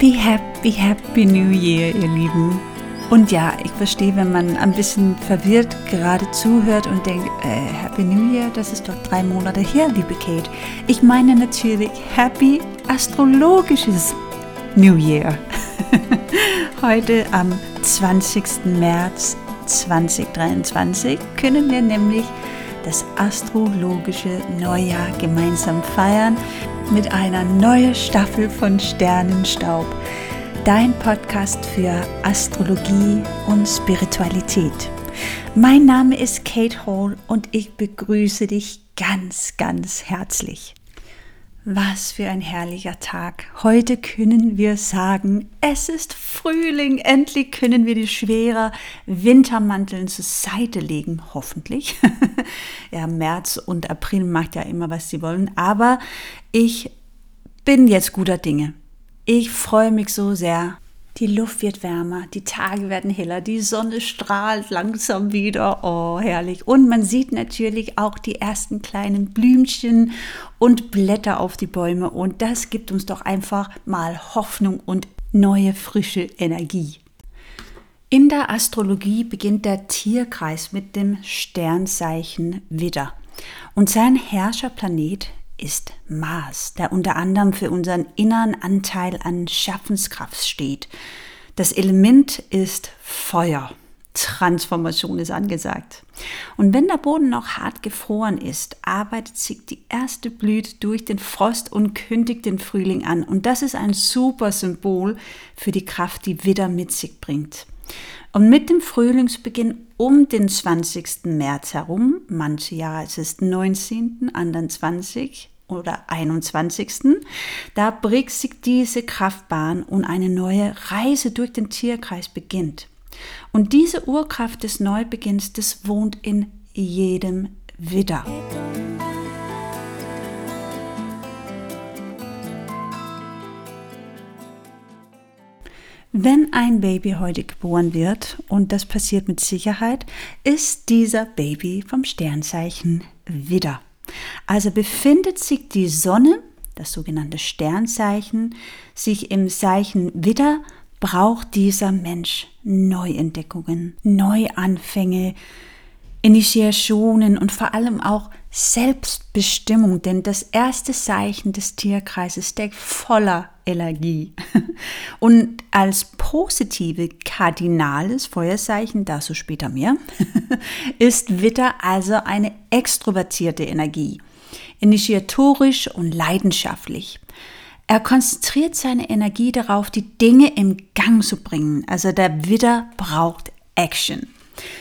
Happy, happy, happy New Year, ihr Lieben. Und ja, ich verstehe, wenn man ein bisschen verwirrt gerade zuhört und denkt, äh, Happy New Year, das ist doch drei Monate her, liebe Kate. Ich meine natürlich Happy astrologisches New Year. Heute am 20. März 2023 können wir nämlich das astrologische Neujahr gemeinsam feiern mit einer neuen Staffel von Sternenstaub dein Podcast für Astrologie und Spiritualität. Mein Name ist Kate Hall und ich begrüße dich ganz, ganz herzlich. Was für ein herrlicher Tag. Heute können wir sagen, es ist Frühling. Endlich können wir die schwere Wintermanteln zur Seite legen, hoffentlich. ja, März und April macht ja immer, was sie wollen. Aber ich bin jetzt guter Dinge. Ich freue mich so sehr. Die Luft wird wärmer, die Tage werden heller, die Sonne strahlt langsam wieder. Oh, herrlich. Und man sieht natürlich auch die ersten kleinen Blümchen und Blätter auf die Bäume. Und das gibt uns doch einfach mal Hoffnung und neue, frische Energie. In der Astrologie beginnt der Tierkreis mit dem Sternzeichen Widder. Und sein Herrscherplanet ist Mars, der unter anderem für unseren inneren Anteil an Schaffenskraft steht. Das Element ist Feuer. Transformation ist angesagt. Und wenn der Boden noch hart gefroren ist, arbeitet sich die erste Blüte durch den Frost und kündigt den Frühling an. Und das ist ein super Symbol für die Kraft, die Widder mit sich bringt. Und mit dem Frühlingsbeginn um den 20. März herum, manche Jahre ist es 19., anderen 20 oder 21. Da bricht sich diese Kraftbahn und eine neue Reise durch den Tierkreis beginnt. Und diese Urkraft des Neubeginns, das wohnt in jedem Widder. Wenn ein Baby heute geboren wird, und das passiert mit Sicherheit, ist dieser Baby vom Sternzeichen Widder. Also befindet sich die Sonne, das sogenannte Sternzeichen, sich im Zeichen Widder, braucht dieser Mensch Neuentdeckungen, Neuanfänge, Initiationen und vor allem auch Selbstbestimmung, denn das erste Zeichen des Tierkreises steckt voller Energie. Und als positive kardinales Feuerzeichen, dazu später mehr, ist Witter also eine extrovertierte Energie, initiatorisch und leidenschaftlich. Er konzentriert seine Energie darauf, die Dinge im Gang zu bringen. Also der Widder braucht Action.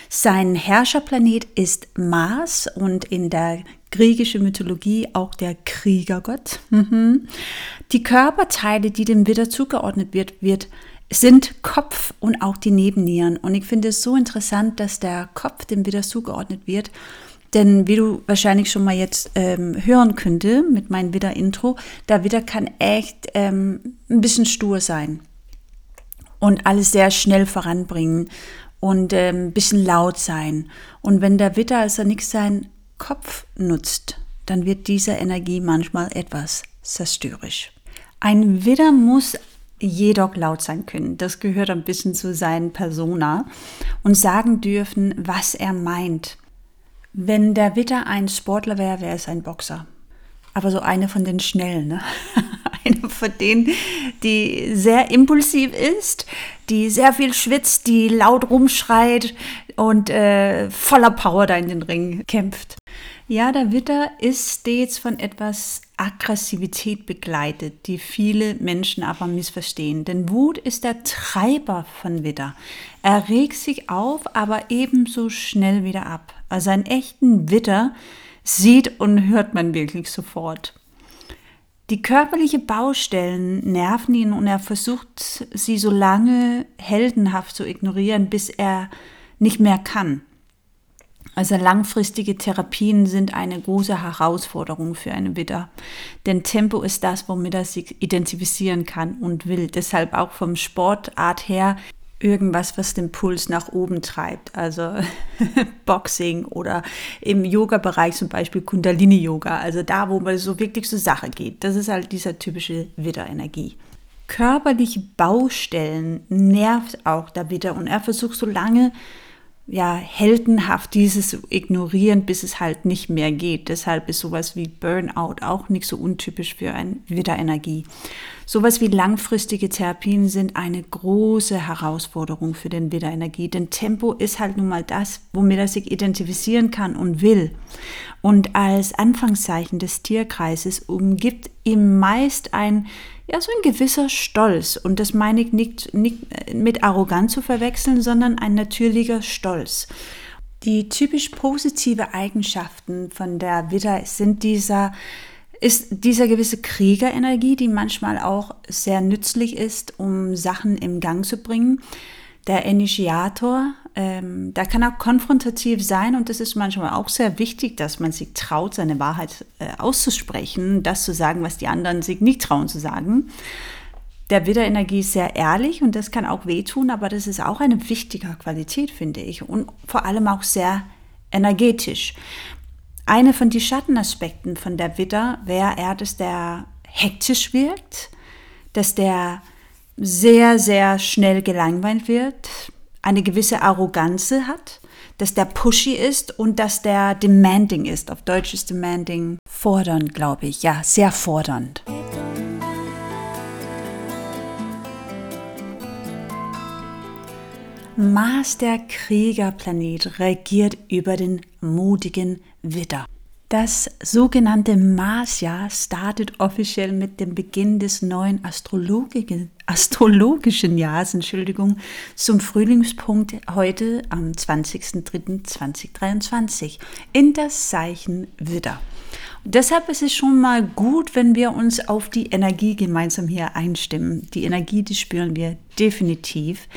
Sein Herrscherplanet ist Mars und in der griechischen Mythologie auch der Kriegergott. Mhm. Die Körperteile, die dem Widder zugeordnet wird, wird sind Kopf und auch die Nebennieren. Und ich finde es so interessant, dass der Kopf dem Widder zugeordnet wird. Denn wie du wahrscheinlich schon mal jetzt ähm, hören könnte mit meinem Widder-Intro, der Widder kann echt ähm, ein bisschen stur sein und alles sehr schnell voranbringen und ein ähm, bisschen laut sein. Und wenn der Witter also nicht seinen Kopf nutzt, dann wird diese Energie manchmal etwas zerstörerisch. Ein Widder muss jedoch laut sein können. Das gehört ein bisschen zu seinen Persona und sagen dürfen, was er meint. Wenn der Widder ein Sportler wäre, wäre es ein Boxer. Aber so eine von den Schnellen. Ne? eine von denen, die sehr impulsiv ist, die sehr viel schwitzt, die laut rumschreit und äh, voller Power da in den Ring kämpft. Ja, der Witter ist stets von etwas Aggressivität begleitet, die viele Menschen aber missverstehen. Denn Wut ist der Treiber von Witter. Er regt sich auf, aber ebenso schnell wieder ab. Also einen echten Witter sieht und hört man wirklich sofort. Die körperliche Baustellen nerven ihn und er versucht, sie so lange heldenhaft zu ignorieren, bis er nicht mehr kann. Also langfristige Therapien sind eine große Herausforderung für einen Widder. Denn Tempo ist das, womit er sich identifizieren kann und will. Deshalb auch vom Sportart her irgendwas, was den Puls nach oben treibt. Also Boxing oder im Yoga-Bereich zum Beispiel Kundalini-Yoga. Also da, wo man so wirklich zur Sache geht. Das ist halt dieser typische Widder-Energie. körperliche Baustellen nervt auch da wieder und er versucht so lange ja, heldenhaft dieses ignorieren, bis es halt nicht mehr geht. Deshalb ist sowas wie Burnout auch nicht so untypisch für ein Widderenergie. Sowas wie langfristige Therapien sind eine große Herausforderung für den Widderenergie, denn Tempo ist halt nun mal das, womit er sich identifizieren kann und will. Und als Anfangszeichen des Tierkreises umgibt ihm meist ein ja, so ein gewisser Stolz. Und das meine ich nicht, nicht mit arrogant zu verwechseln, sondern ein natürlicher Stolz. Die typisch positive Eigenschaften von der Widder sind dieser, ist dieser gewisse Kriegerenergie, die manchmal auch sehr nützlich ist, um Sachen im Gang zu bringen. Der Initiator, ähm, der kann auch konfrontativ sein und das ist manchmal auch sehr wichtig, dass man sich traut, seine Wahrheit äh, auszusprechen, das zu sagen, was die anderen sich nicht trauen zu sagen. Der Widderenergie ist sehr ehrlich und das kann auch wehtun, aber das ist auch eine wichtige Qualität, finde ich, und vor allem auch sehr energetisch. Eine von den Schattenaspekten von der Widder wäre eher, dass der hektisch wirkt, dass der sehr, sehr schnell gelangweilt wird, eine gewisse Arroganz hat, dass der pushy ist und dass der demanding ist. Auf Deutsch ist demanding fordernd, glaube ich. Ja, sehr fordernd. Mars, der Kriegerplanet, regiert über den mutigen Widder. Das sogenannte Marsjahr startet offiziell mit dem Beginn des neuen astrologischen, astrologischen Jahres, Entschuldigung, zum Frühlingspunkt heute am 20.03.2023 in das Zeichen Widder. Deshalb ist es schon mal gut, wenn wir uns auf die Energie gemeinsam hier einstimmen. Die Energie, die spüren wir definitiv.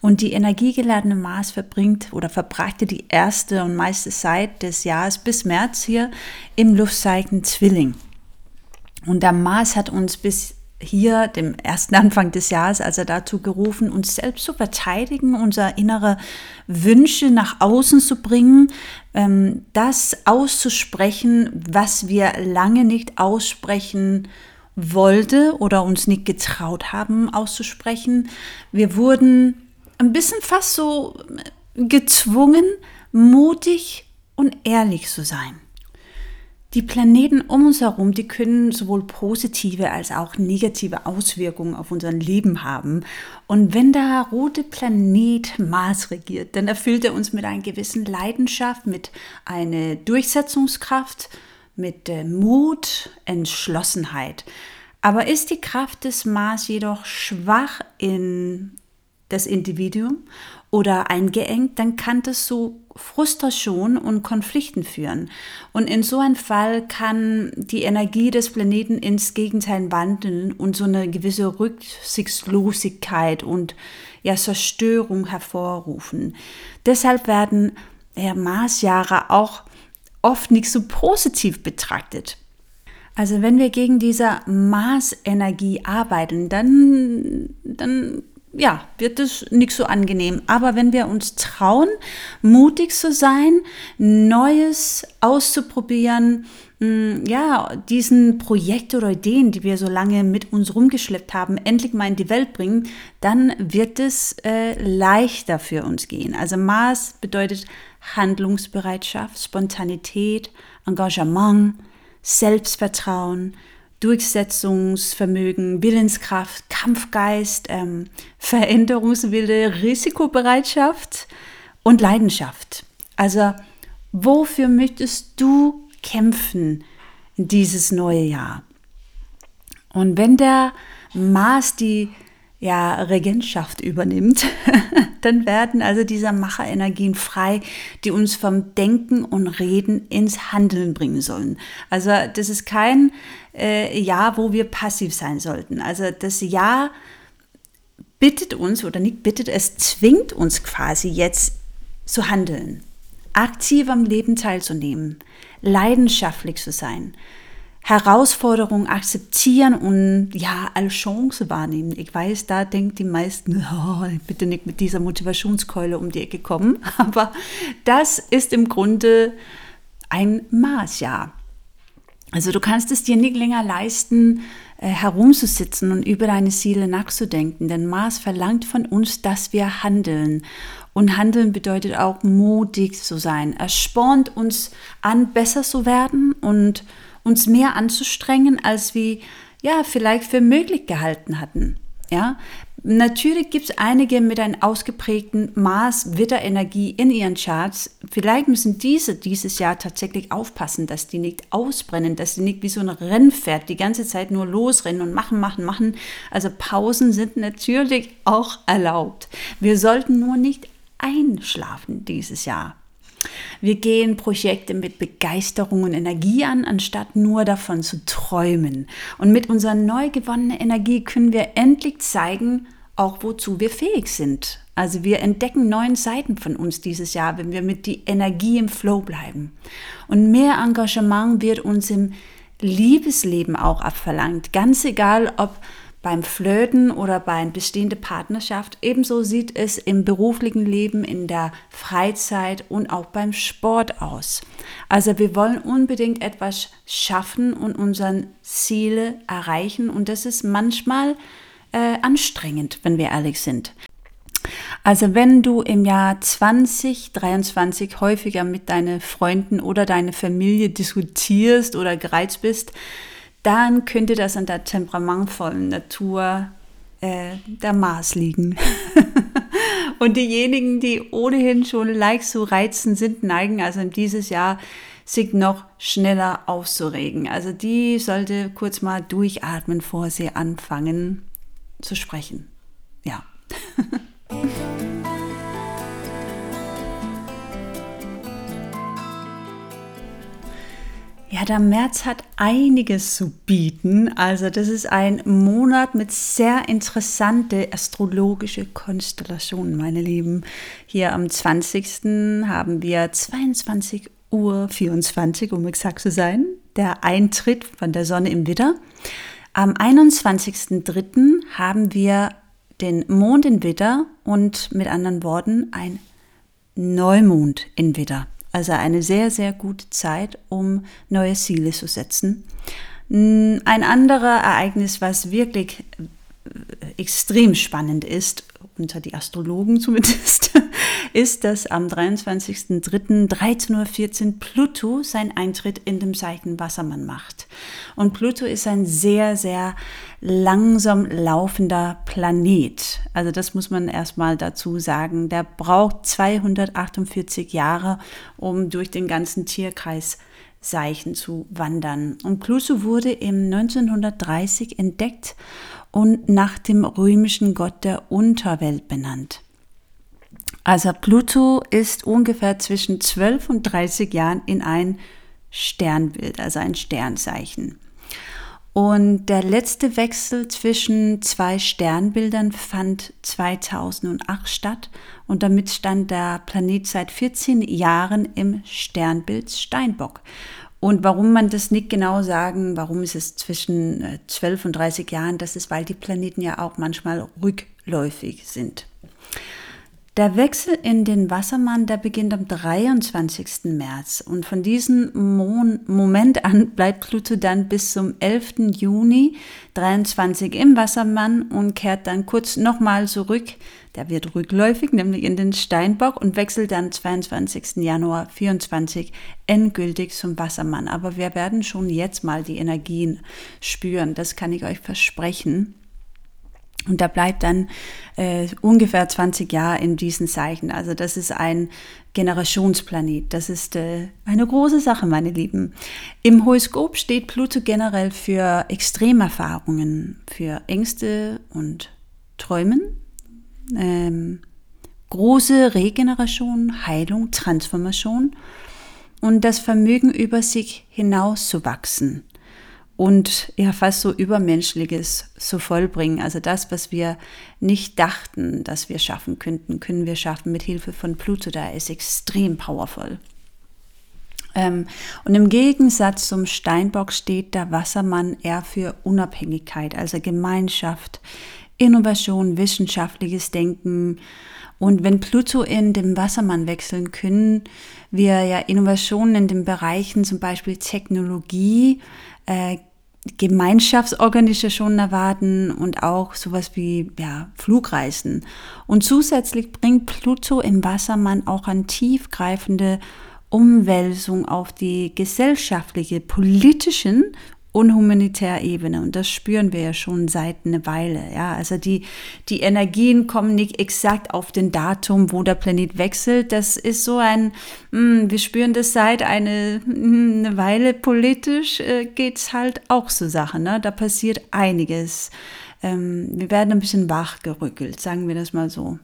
Und die energiegeladene Mars verbringt oder verbrachte die erste und meiste Zeit des Jahres bis März hier im Luftzeichen Zwilling. Und der Mars hat uns bis hier, dem ersten Anfang des Jahres, also dazu gerufen, uns selbst zu verteidigen, unsere innere Wünsche nach außen zu bringen, ähm, das auszusprechen, was wir lange nicht aussprechen wollte oder uns nicht getraut haben auszusprechen. Wir wurden ein bisschen fast so gezwungen, mutig und ehrlich zu sein. Die Planeten um uns herum, die können sowohl positive als auch negative Auswirkungen auf unser Leben haben. Und wenn der rote Planet Mars regiert, dann erfüllt er uns mit einer gewissen Leidenschaft, mit einer Durchsetzungskraft, mit äh, Mut, Entschlossenheit. Aber ist die Kraft des Mars jedoch schwach in das Individuum oder eingeengt, dann kann das zu Frustration und Konflikten führen. Und in so einem Fall kann die Energie des Planeten ins Gegenteil wandeln und so eine gewisse Rücksichtslosigkeit und ja, Zerstörung hervorrufen. Deshalb werden ja, Marsjahre auch oft nicht so positiv betrachtet. Also wenn wir gegen diese Marsenergie arbeiten, dann, dann ja, wird es nicht so angenehm. Aber wenn wir uns trauen, mutig zu sein, Neues auszuprobieren, mm, ja, diesen Projekte oder Ideen, die wir so lange mit uns rumgeschleppt haben, endlich mal in die Welt bringen, dann wird es äh, leichter für uns gehen. Also Mars bedeutet Handlungsbereitschaft, Spontanität, Engagement, Selbstvertrauen, Durchsetzungsvermögen, Willenskraft, Kampfgeist, ähm, Veränderungswille, Risikobereitschaft und Leidenschaft. Also wofür möchtest du kämpfen dieses neue Jahr? Und wenn der Mars die ja, Regentschaft übernimmt, dann werden also diese Macherenergien frei, die uns vom Denken und Reden ins Handeln bringen sollen. Also das ist kein äh, Jahr, wo wir passiv sein sollten. Also das Jahr bittet uns oder nicht bittet, es zwingt uns quasi jetzt zu handeln, aktiv am Leben teilzunehmen, leidenschaftlich zu sein, Herausforderungen akzeptieren und ja, als Chance wahrnehmen. Ich weiß, da denkt die meisten, oh, bitte nicht mit dieser Motivationskeule um die Ecke kommen, aber das ist im Grunde ein Maßjahr. Also du kannst es dir nicht länger leisten, äh, herumzusitzen und über deine Ziele nachzudenken, denn Mars verlangt von uns, dass wir handeln. Und handeln bedeutet auch mutig zu sein. Er spornt uns an, besser zu werden und uns mehr anzustrengen, als wir ja vielleicht für möglich gehalten hatten. Ja, natürlich gibt es einige mit einem ausgeprägten Maß Widderenergie in ihren Charts. Vielleicht müssen diese dieses Jahr tatsächlich aufpassen, dass die nicht ausbrennen, dass sie nicht wie so ein Rennpferd die ganze Zeit nur losrennen und machen, machen, machen. Also Pausen sind natürlich auch erlaubt. Wir sollten nur nicht einschlafen dieses Jahr. Wir gehen Projekte mit Begeisterung und Energie an, anstatt nur davon zu träumen. Und mit unserer neu gewonnenen Energie können wir endlich zeigen, auch wozu wir fähig sind. Also wir entdecken neuen Seiten von uns dieses Jahr, wenn wir mit die Energie im Flow bleiben. Und mehr Engagement wird uns im Liebesleben auch abverlangt. Ganz egal, ob beim Flirten oder bei einer bestehenden Partnerschaft. Ebenso sieht es im beruflichen Leben, in der Freizeit und auch beim Sport aus. Also wir wollen unbedingt etwas schaffen und unsere Ziele erreichen und das ist manchmal äh, anstrengend, wenn wir ehrlich sind. Also wenn du im Jahr 2023 häufiger mit deinen Freunden oder deiner Familie diskutierst oder gereizt bist, dann könnte das an der temperamentvollen Natur äh, der Mars liegen. und diejenigen, die ohnehin schon leicht zu reizen sind, neigen also in dieses Jahr sich noch schneller aufzuregen. Also die sollte kurz mal durchatmen, bevor sie anfangen zu sprechen. Ja. Ja, der März hat einiges zu bieten. Also das ist ein Monat mit sehr interessante astrologische Konstellationen, meine Lieben. Hier am 20. haben wir 22 Uhr 24, um exakt zu sein, der Eintritt von der Sonne im Widder. Am 21.03. haben wir den Mond in Widder und mit anderen Worten ein Neumond in Widder. Also eine sehr, sehr gute Zeit, um neue Ziele zu setzen. Ein anderer Ereignis, was wirklich äh, extrem spannend ist, unter die Astrologen zumindest, ist, dass am 23.03.13.14 Uhr Pluto seinen Eintritt in dem Zeichen Wassermann macht. Und Pluto ist ein sehr, sehr langsam laufender Planet. Also das muss man erstmal dazu sagen. Der braucht 248 Jahre, um durch den ganzen Tierkreis Zeichen zu wandern. Und Pluto wurde im 1930 entdeckt und nach dem römischen Gott der Unterwelt benannt. Also Pluto ist ungefähr zwischen 12 und 30 Jahren in ein Sternbild, also ein Sternzeichen. Und der letzte Wechsel zwischen zwei Sternbildern fand 2008 statt und damit stand der Planet seit 14 Jahren im Sternbild Steinbock. Und warum man das nicht genau sagen, warum ist es zwischen 12 äh, und 30 Jahren, das ist, weil die Planeten ja auch manchmal rückläufig sind. Der Wechsel in den Wassermann, der beginnt am 23. März und von diesem Moment an bleibt Pluto dann bis zum 11. Juni 23 im Wassermann und kehrt dann kurz nochmal zurück. Der wird rückläufig, nämlich in den Steinbock und wechselt dann 22. Januar 24 endgültig zum Wassermann. Aber wir werden schon jetzt mal die Energien spüren, das kann ich euch versprechen. Und da bleibt dann äh, ungefähr 20 Jahre in diesen Zeichen. Also das ist ein Generationsplanet. Das ist äh, eine große Sache, meine Lieben. Im Horoskop steht Pluto generell für Extremerfahrungen, für Ängste und Träumen, ähm, große Regeneration, Heilung, Transformation und das Vermögen über sich hinauszuwachsen und ja fast so Übermenschliches zu vollbringen. Also das, was wir nicht dachten, dass wir schaffen könnten, können wir schaffen mit Hilfe von Pluto. Da ist extrem powerful. Ähm, und im Gegensatz zum Steinbock steht der Wassermann eher für Unabhängigkeit, also Gemeinschaft, Innovation, wissenschaftliches Denken. Und wenn Pluto in dem Wassermann wechseln können, wir ja Innovationen in den Bereichen zum Beispiel Technologie, äh, Gemeinschaftsorganisationen erwarten und auch sowas wie ja, Flugreisen. Und zusätzlich bringt Pluto im Wassermann auch an tiefgreifende Umwälzung auf die gesellschaftliche, politischen und humanitärer Ebene. Und das spüren wir ja schon seit einer Weile. Ja, also die, die Energien kommen nicht exakt auf den Datum, wo der Planet wechselt. Das ist so ein, mh, hm, wir spüren das seit eine, hm, eine Weile politisch äh, geht's halt auch so Sachen. Ne? Da passiert einiges. Ähm, wir werden ein bisschen wachgerückelt, sagen wir das mal so.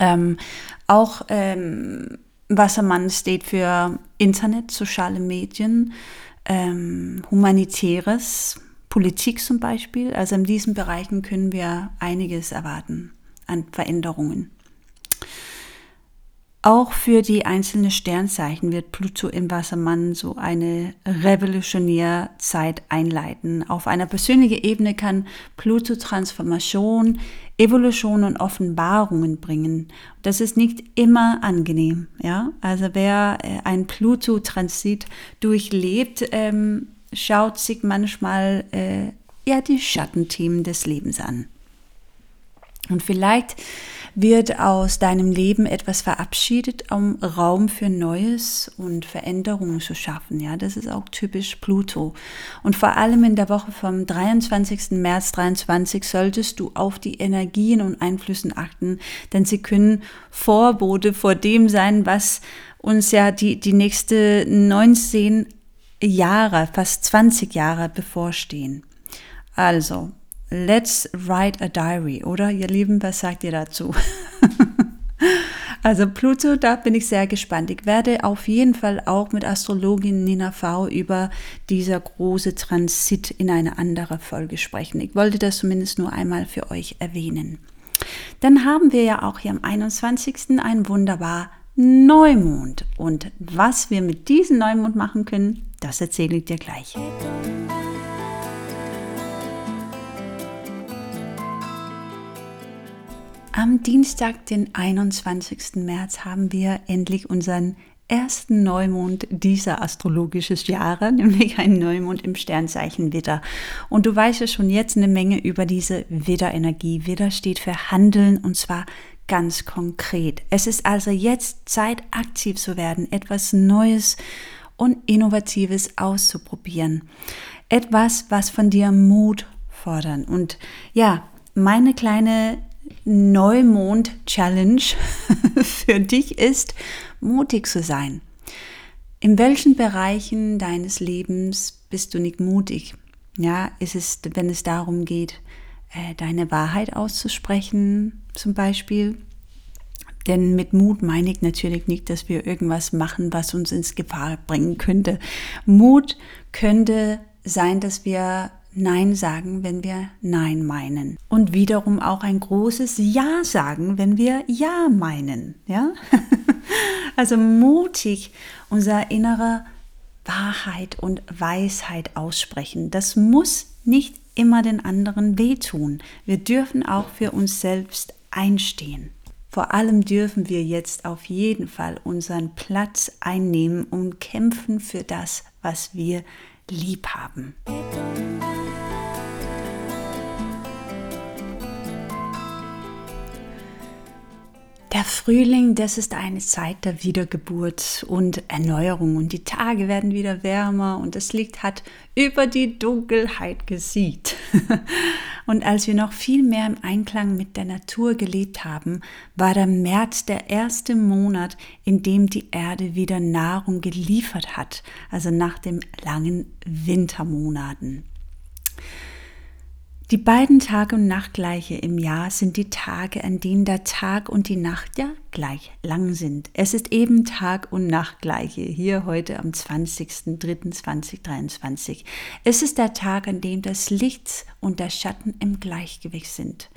Ähm, auch ähm, Wassermann steht für Internet, soziale Medien, ähm, Humanitäres, Politik zum Beispiel. Also in diesen Bereichen können wir einiges erwarten an Veränderungen. Auch für die einzelnen Sternzeichen wird Pluto im Wassermann so eine revolutionäre Zeit einleiten. Auf einer persönlichen Ebene kann Pluto Transformation, Evolution und Offenbarungen bringen. Das ist nicht immer angenehm. Ja? Also wer äh, ein Pluto-Transit durchlebt, ähm, schaut sich manchmal äh, ja, die Schattenthemen des Lebens an. Und vielleicht wird aus deinem Leben etwas verabschiedet, um Raum für Neues und Veränderungen zu schaffen. Ja, das ist auch typisch Pluto. Und vor allem in der Woche vom 23. März 23 solltest du auf die Energien und Einflüssen achten, denn sie können Vorbote vor dem sein, was uns ja die, die nächste 19 Jahre, fast 20 Jahre bevorstehen. Also, Let's write a diary, oder ihr Lieben, was sagt ihr dazu? also Pluto, da bin ich sehr gespannt. Ich werde auf jeden Fall auch mit Astrologin Nina V über dieser große Transit in eine andere Folge sprechen. Ich wollte das zumindest nur einmal für euch erwähnen. Dann haben wir ja auch hier am 21. einen wunderbar Neumond. Und was wir mit diesem Neumond machen können, das erzähle ich dir gleich. Am Dienstag, den 21. März, haben wir endlich unseren ersten Neumond dieser astrologischen Jahre, nämlich ein Neumond im Sternzeichen Widder. Und du weißt ja schon jetzt eine Menge über diese Widder-Energie. Widder steht für Handeln und zwar ganz konkret. Es ist also jetzt Zeit, aktiv zu werden, etwas Neues und Innovatives auszuprobieren. Etwas, was von dir Mut fordern. Und ja, meine kleine Neumond-Challenge für dich ist, mutig zu sein. In welchen Bereichen deines Lebens bist du nicht mutig? Ja, ist es, wenn es darum geht, äh, deine Wahrheit auszusprechen, zum Beispiel? Denn mit Mut meine ich natürlich nicht, dass wir irgendwas machen, was uns ins Gefahr bringen könnte. Mut könnte sein, dass wir Nein sagen, wenn wir Nein meinen. Und wiederum auch ein großes Ja sagen, wenn wir Ja meinen. Ja? also mutig unser innere Wahrheit und Weisheit aussprechen. Das muss nicht immer den anderen wehtun. Wir dürfen auch für uns selbst einstehen. Vor allem dürfen wir jetzt auf jeden Fall unseren Platz einnehmen und kämpfen für das, was wir lieb haben. Der Frühling, das ist eine Zeit der Wiedergeburt und Erneuerung und die Tage werden wieder wärmer und das Licht hat über die Dunkelheit gesiegt. und als wir noch viel mehr im Einklang mit der Natur gelebt haben, war der März der erste Monat, in dem die Erde wieder Nahrung geliefert hat, also nach den langen Wintermonaten. Die beiden Tage und Nachtgleiche im Jahr sind die Tage, an denen der Tag und die Nacht ja gleich lang sind. Es ist eben Tag und Nachtgleiche hier heute am 20.03.2023. Es ist der Tag, an dem das Licht und der Schatten im Gleichgewicht sind.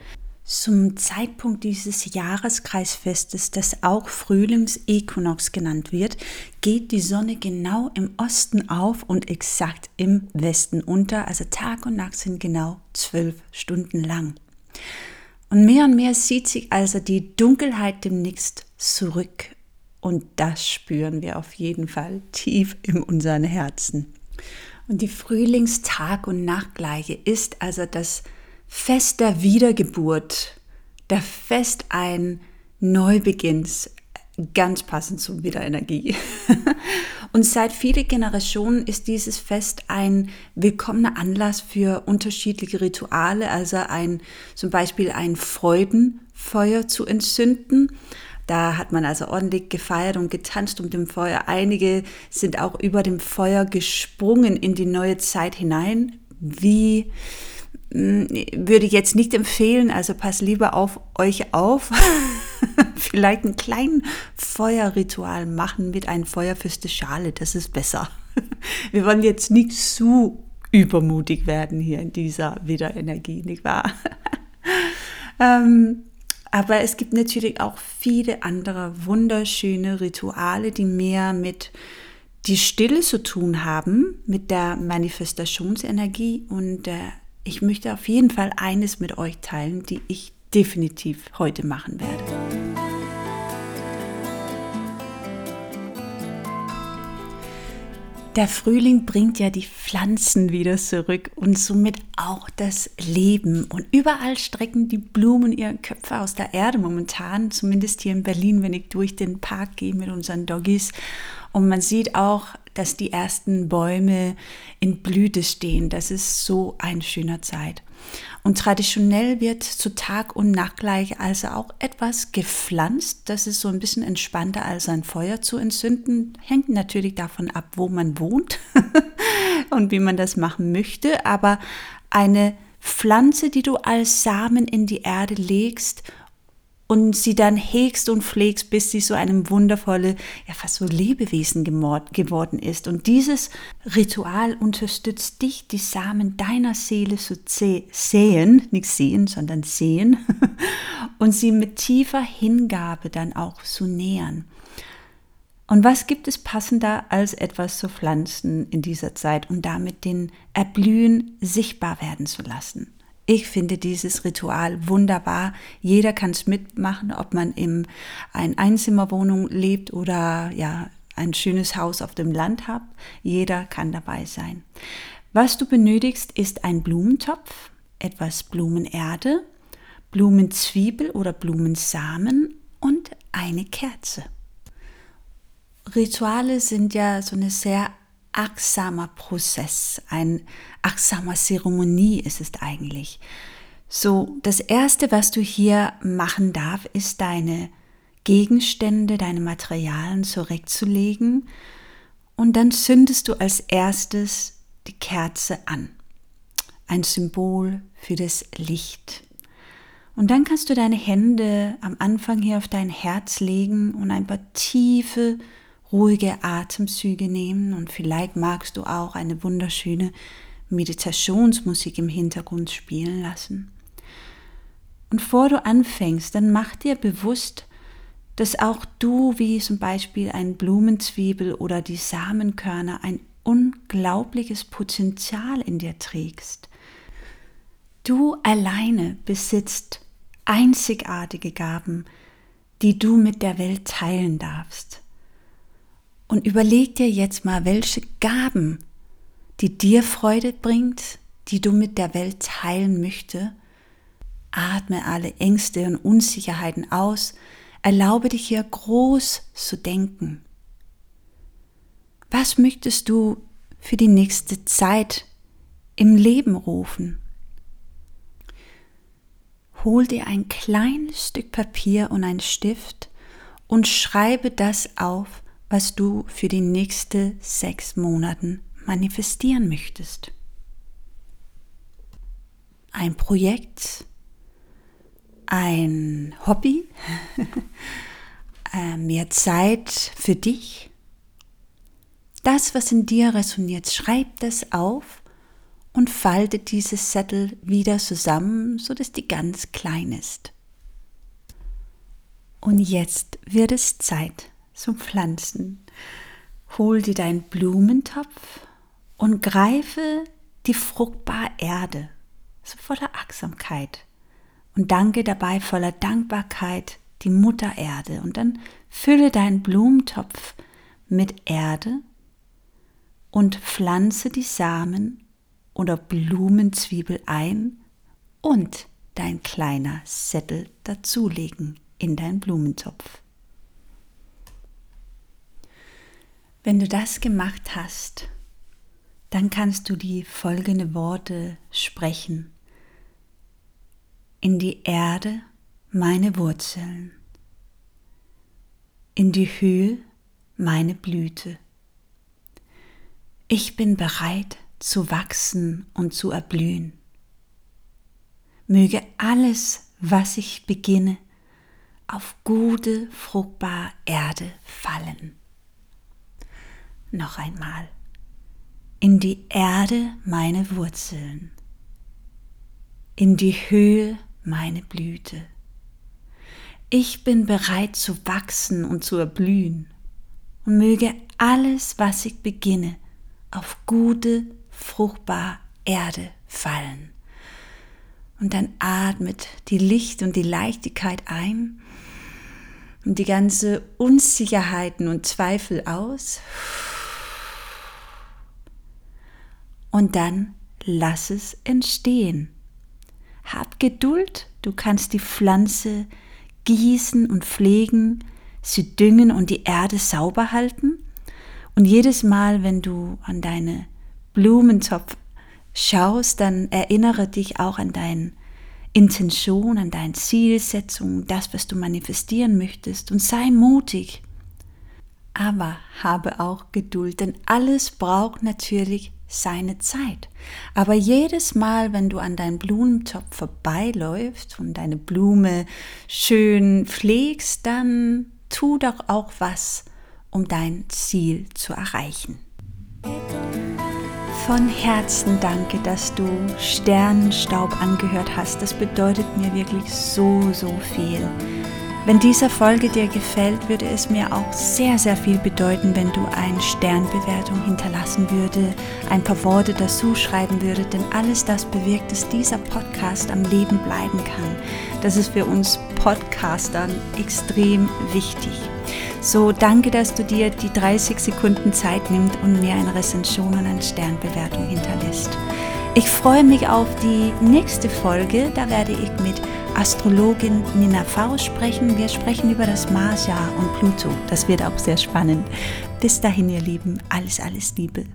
Zum Zeitpunkt dieses Jahreskreisfestes, das auch Frühlingsequinox genannt wird, geht die Sonne genau im Osten auf und exakt im Westen unter. Also Tag und Nacht sind genau zwölf Stunden lang. Und mehr und mehr zieht sich also die Dunkelheit demnächst zurück. Und das spüren wir auf jeden Fall tief in unseren Herzen. Und die Frühlingstag- und Nachtgleiche ist also das Fest der Wiedergeburt, der Fest ein Neubeginns, ganz passend zur Wiederenergie. Und seit vielen Generationen ist dieses Fest ein willkommener Anlass für unterschiedliche Rituale, also ein, zum Beispiel ein Freudenfeuer zu entzünden. Da hat man also ordentlich gefeiert und getanzt um dem Feuer. Einige sind auch über dem Feuer gesprungen in die neue Zeit hinein, wie würde ich jetzt nicht empfehlen, also pass lieber auf euch auf. Vielleicht ein kleines Feuerritual machen mit einem Feuer fürs Schale, das ist besser. Wir wollen jetzt nicht zu übermutig werden hier in dieser Wiederenergie, nicht wahr? ähm, aber es gibt natürlich auch viele andere wunderschöne Rituale, die mehr mit die Stille zu tun haben, mit der Manifestationsenergie und der ich möchte auf jeden Fall eines mit euch teilen, die ich definitiv heute machen werde. Der Frühling bringt ja die Pflanzen wieder zurück und somit auch das Leben. Und überall strecken die Blumen ihre Köpfe aus der Erde momentan, zumindest hier in Berlin, wenn ich durch den Park gehe mit unseren Doggies. Und man sieht auch dass die ersten Bäume in Blüte stehen. Das ist so eine schöne Zeit. Und traditionell wird zu Tag und Nacht gleich also auch etwas gepflanzt. Das ist so ein bisschen entspannter als ein Feuer zu entzünden. Hängt natürlich davon ab, wo man wohnt und wie man das machen möchte. Aber eine Pflanze, die du als Samen in die Erde legst und sie dann hegst und pflegst, bis sie so einem wundervolle, ja fast so Lebewesen geworden ist. Und dieses Ritual unterstützt dich, die Samen deiner Seele zu säen, nicht sehen, sondern sehen, und sie mit tiefer Hingabe dann auch zu nähern. Und was gibt es passender, als etwas zu pflanzen in dieser Zeit und damit den Erblühen sichtbar werden zu lassen? Ich finde dieses Ritual wunderbar. Jeder kann es mitmachen, ob man in einer Einzimmerwohnung lebt oder ja, ein schönes Haus auf dem Land hat. Jeder kann dabei sein. Was du benötigst, ist ein Blumentopf, etwas Blumenerde, Blumenzwiebel oder Blumensamen und eine Kerze. Rituale sind ja so eine sehr achtsamer Prozess, ein achtsamer Zeremonie ist es eigentlich. So, das erste, was du hier machen darf, ist deine Gegenstände, deine Materialien zurechtzulegen und dann zündest du als erstes die Kerze an. Ein Symbol für das Licht. Und dann kannst du deine Hände am Anfang hier auf dein Herz legen und ein paar tiefe ruhige Atemzüge nehmen und vielleicht magst du auch eine wunderschöne Meditationsmusik im Hintergrund spielen lassen. Und vor du anfängst, dann mach dir bewusst, dass auch du, wie zum Beispiel ein Blumenzwiebel oder die Samenkörner, ein unglaubliches Potenzial in dir trägst. Du alleine besitzt einzigartige Gaben, die du mit der Welt teilen darfst. Und überleg dir jetzt mal, welche Gaben, die dir Freude bringt, die du mit der Welt teilen möchtest. Atme alle Ängste und Unsicherheiten aus. Erlaube dich hier groß zu denken. Was möchtest du für die nächste Zeit im Leben rufen? Hol dir ein kleines Stück Papier und einen Stift und schreibe das auf, was du für die nächsten sechs Monaten manifestieren möchtest. Ein Projekt, ein Hobby, äh, mehr Zeit für dich. Das, was in dir resoniert, schreib das auf und falte dieses Zettel wieder zusammen, sodass die ganz klein ist. Und jetzt wird es Zeit zum Pflanzen. Hol dir deinen Blumentopf und greife die fruchtbare Erde, so voller Achtsamkeit. Und danke dabei voller Dankbarkeit die Mutter Erde. Und dann fülle deinen Blumentopf mit Erde und pflanze die Samen oder Blumenzwiebel ein und dein kleiner Sättel dazulegen in deinen Blumentopf. Wenn du das gemacht hast, dann kannst du die folgenden Worte sprechen. In die Erde meine Wurzeln, in die Höhe meine Blüte. Ich bin bereit zu wachsen und zu erblühen. Möge alles, was ich beginne, auf gute, fruchtbare Erde fallen. Noch einmal. In die Erde meine Wurzeln, in die Höhe meine Blüte. Ich bin bereit zu wachsen und zu erblühen und möge alles, was ich beginne, auf gute, fruchtbare Erde fallen. Und dann atmet die Licht und die Leichtigkeit ein und die ganze Unsicherheiten und Zweifel aus. Und dann lass es entstehen. Hab Geduld, du kannst die Pflanze gießen und pflegen, sie düngen und die Erde sauber halten. Und jedes Mal, wenn du an deine Blumentopf schaust, dann erinnere dich auch an deine Intention, an deine Zielsetzung, das, was du manifestieren möchtest und sei mutig. Aber habe auch Geduld, denn alles braucht natürlich seine Zeit. Aber jedes Mal, wenn du an deinem Blumentopf vorbeiläufst und deine Blume schön pflegst, dann tu doch auch was, um dein Ziel zu erreichen. Von Herzen danke, dass du Sternenstaub angehört hast. Das bedeutet mir wirklich so, so viel. Wenn diese Folge dir gefällt, würde es mir auch sehr, sehr viel bedeuten, wenn du eine Sternbewertung hinterlassen würde, ein paar Worte dazu schreiben würde, denn alles das bewirkt, dass dieser Podcast am Leben bleiben kann. Das ist für uns Podcastern extrem wichtig. So, danke, dass du dir die 30 Sekunden Zeit nimmst und mir eine Rezension und eine Sternbewertung hinterlässt. Ich freue mich auf die nächste Folge. Da werde ich mit Astrologin Nina Faust sprechen. Wir sprechen über das Marsjahr und Pluto. Das wird auch sehr spannend. Bis dahin, ihr Lieben, alles, alles Liebe.